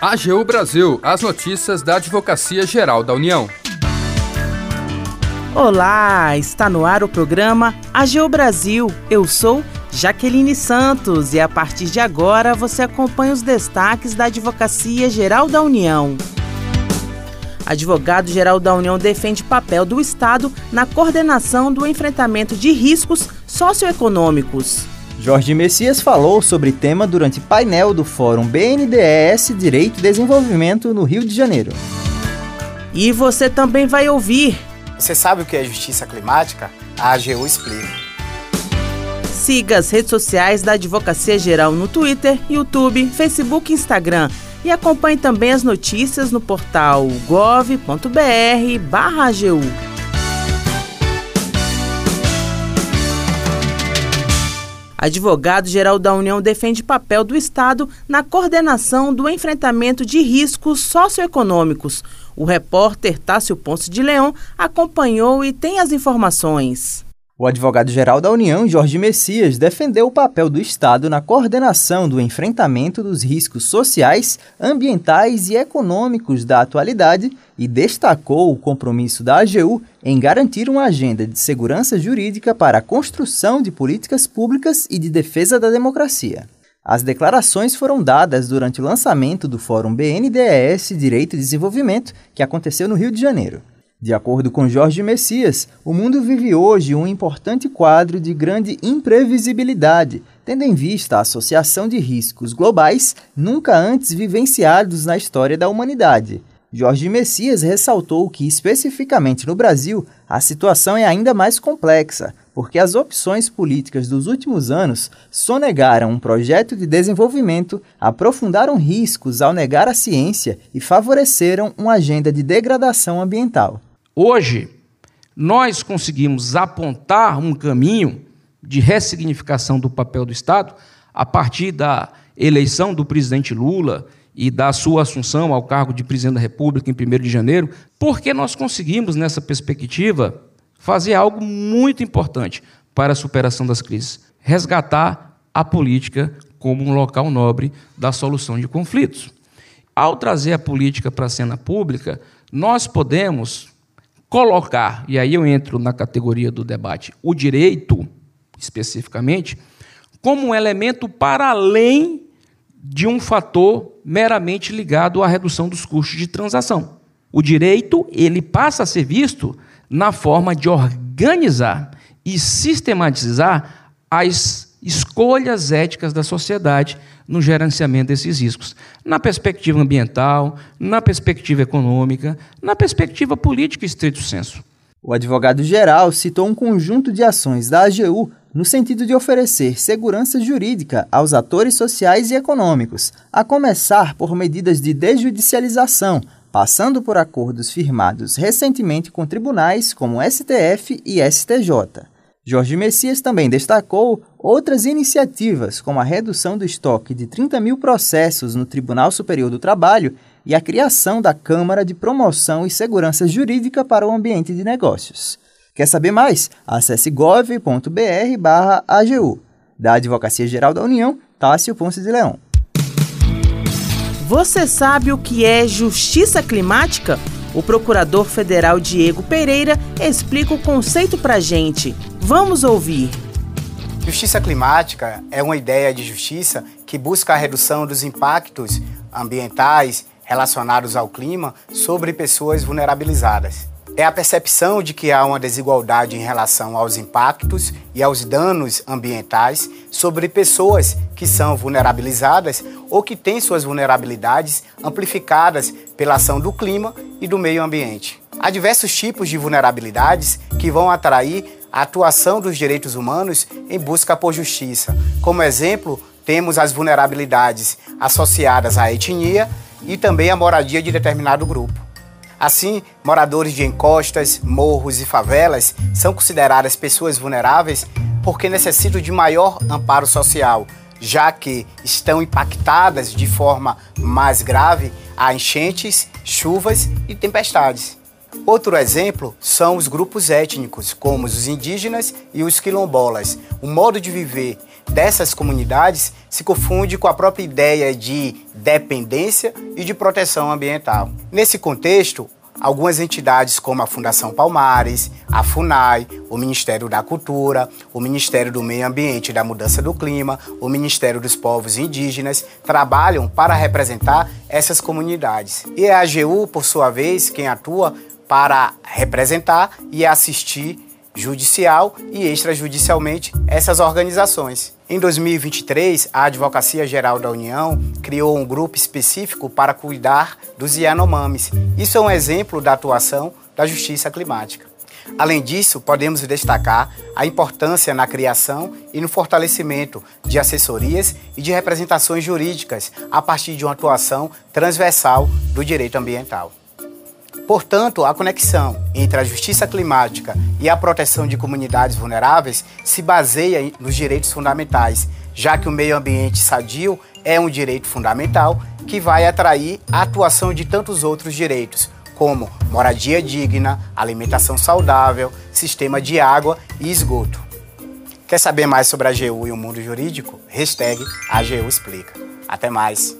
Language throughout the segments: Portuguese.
AGU Brasil, as notícias da Advocacia Geral da União. Olá, está no ar o programa AGU Brasil. Eu sou Jaqueline Santos e a partir de agora você acompanha os destaques da Advocacia Geral da União. Advogado-Geral da União defende papel do Estado na coordenação do enfrentamento de riscos socioeconômicos. Jorge Messias falou sobre tema durante painel do Fórum BNDES Direito e Desenvolvimento no Rio de Janeiro. E você também vai ouvir. Você sabe o que é justiça climática? A AGU explica. Siga as redes sociais da Advocacia Geral no Twitter, YouTube, Facebook e Instagram. E acompanhe também as notícias no portal gov.br/agu. Advogado-geral da União defende papel do Estado na coordenação do enfrentamento de riscos socioeconômicos. O repórter Tássio Ponce de Leão acompanhou e tem as informações. O advogado-geral da União, Jorge Messias, defendeu o papel do Estado na coordenação do enfrentamento dos riscos sociais, ambientais e econômicos da atualidade e destacou o compromisso da AGU em garantir uma agenda de segurança jurídica para a construção de políticas públicas e de defesa da democracia. As declarações foram dadas durante o lançamento do Fórum BNDES Direito e Desenvolvimento, que aconteceu no Rio de Janeiro. De acordo com Jorge Messias, o mundo vive hoje um importante quadro de grande imprevisibilidade, tendo em vista a associação de riscos globais nunca antes vivenciados na história da humanidade. Jorge Messias ressaltou que, especificamente no Brasil, a situação é ainda mais complexa, porque as opções políticas dos últimos anos sonegaram um projeto de desenvolvimento, aprofundaram riscos ao negar a ciência e favoreceram uma agenda de degradação ambiental. Hoje, nós conseguimos apontar um caminho de ressignificação do papel do Estado a partir da eleição do presidente Lula e da sua assunção ao cargo de presidente da República em 1 de janeiro, porque nós conseguimos, nessa perspectiva, fazer algo muito importante para a superação das crises: resgatar a política como um local nobre da solução de conflitos. Ao trazer a política para a cena pública, nós podemos colocar, e aí eu entro na categoria do debate, o direito, especificamente, como um elemento para além de um fator meramente ligado à redução dos custos de transação. O direito, ele passa a ser visto na forma de organizar e sistematizar as escolhas éticas da sociedade no gerenciamento desses riscos, na perspectiva ambiental, na perspectiva econômica, na perspectiva política estrito senso. O advogado-geral citou um conjunto de ações da AGU no sentido de oferecer segurança jurídica aos atores sociais e econômicos, a começar por medidas de desjudicialização, passando por acordos firmados recentemente com tribunais como STF e STJ. Jorge Messias também destacou outras iniciativas, como a redução do estoque de 30 mil processos no Tribunal Superior do Trabalho e a criação da Câmara de Promoção e Segurança Jurídica para o Ambiente de Negócios. Quer saber mais? Acesse gov.br/agu. Da Advocacia Geral da União, Tássio Ponce de Leão. Você sabe o que é justiça climática? O procurador federal Diego Pereira explica o conceito para gente. Vamos ouvir. Justiça climática é uma ideia de justiça que busca a redução dos impactos ambientais relacionados ao clima sobre pessoas vulnerabilizadas. É a percepção de que há uma desigualdade em relação aos impactos e aos danos ambientais sobre pessoas que são vulnerabilizadas ou que têm suas vulnerabilidades amplificadas pela ação do clima e do meio ambiente. Há diversos tipos de vulnerabilidades que vão atrair a atuação dos direitos humanos em busca por justiça. Como exemplo, temos as vulnerabilidades associadas à etnia e também à moradia de determinado grupo. Assim, moradores de encostas, morros e favelas são consideradas pessoas vulneráveis porque necessitam de maior amparo social, já que estão impactadas de forma mais grave a enchentes, chuvas e tempestades. Outro exemplo são os grupos étnicos, como os indígenas e os quilombolas. O modo de viver dessas comunidades se confunde com a própria ideia de dependência e de proteção ambiental. Nesse contexto, algumas entidades como a Fundação Palmares, a FUNAI, o Ministério da Cultura, o Ministério do Meio Ambiente e da Mudança do Clima, o Ministério dos Povos Indígenas trabalham para representar essas comunidades. E a AGU, por sua vez, quem atua para representar e assistir judicial e extrajudicialmente essas organizações. Em 2023, a Advocacia Geral da União criou um grupo específico para cuidar dos Yanomamis. Isso é um exemplo da atuação da justiça climática. Além disso, podemos destacar a importância na criação e no fortalecimento de assessorias e de representações jurídicas a partir de uma atuação transversal do direito ambiental. Portanto, a conexão entre a justiça climática e a proteção de comunidades vulneráveis se baseia nos direitos fundamentais, já que o meio ambiente sadio é um direito fundamental que vai atrair a atuação de tantos outros direitos, como moradia digna, alimentação saudável, sistema de água e esgoto. Quer saber mais sobre a AGU e o mundo jurídico? Hashtag AGU Explica. Até mais!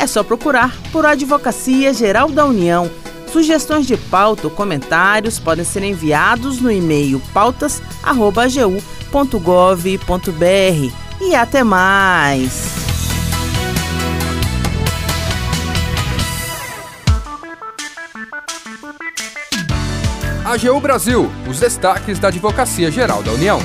é só procurar por Advocacia Geral da União. Sugestões de pauta ou comentários podem ser enviados no e-mail pautas.agu.gov.br. E até mais! AGU Brasil, os destaques da Advocacia Geral da União.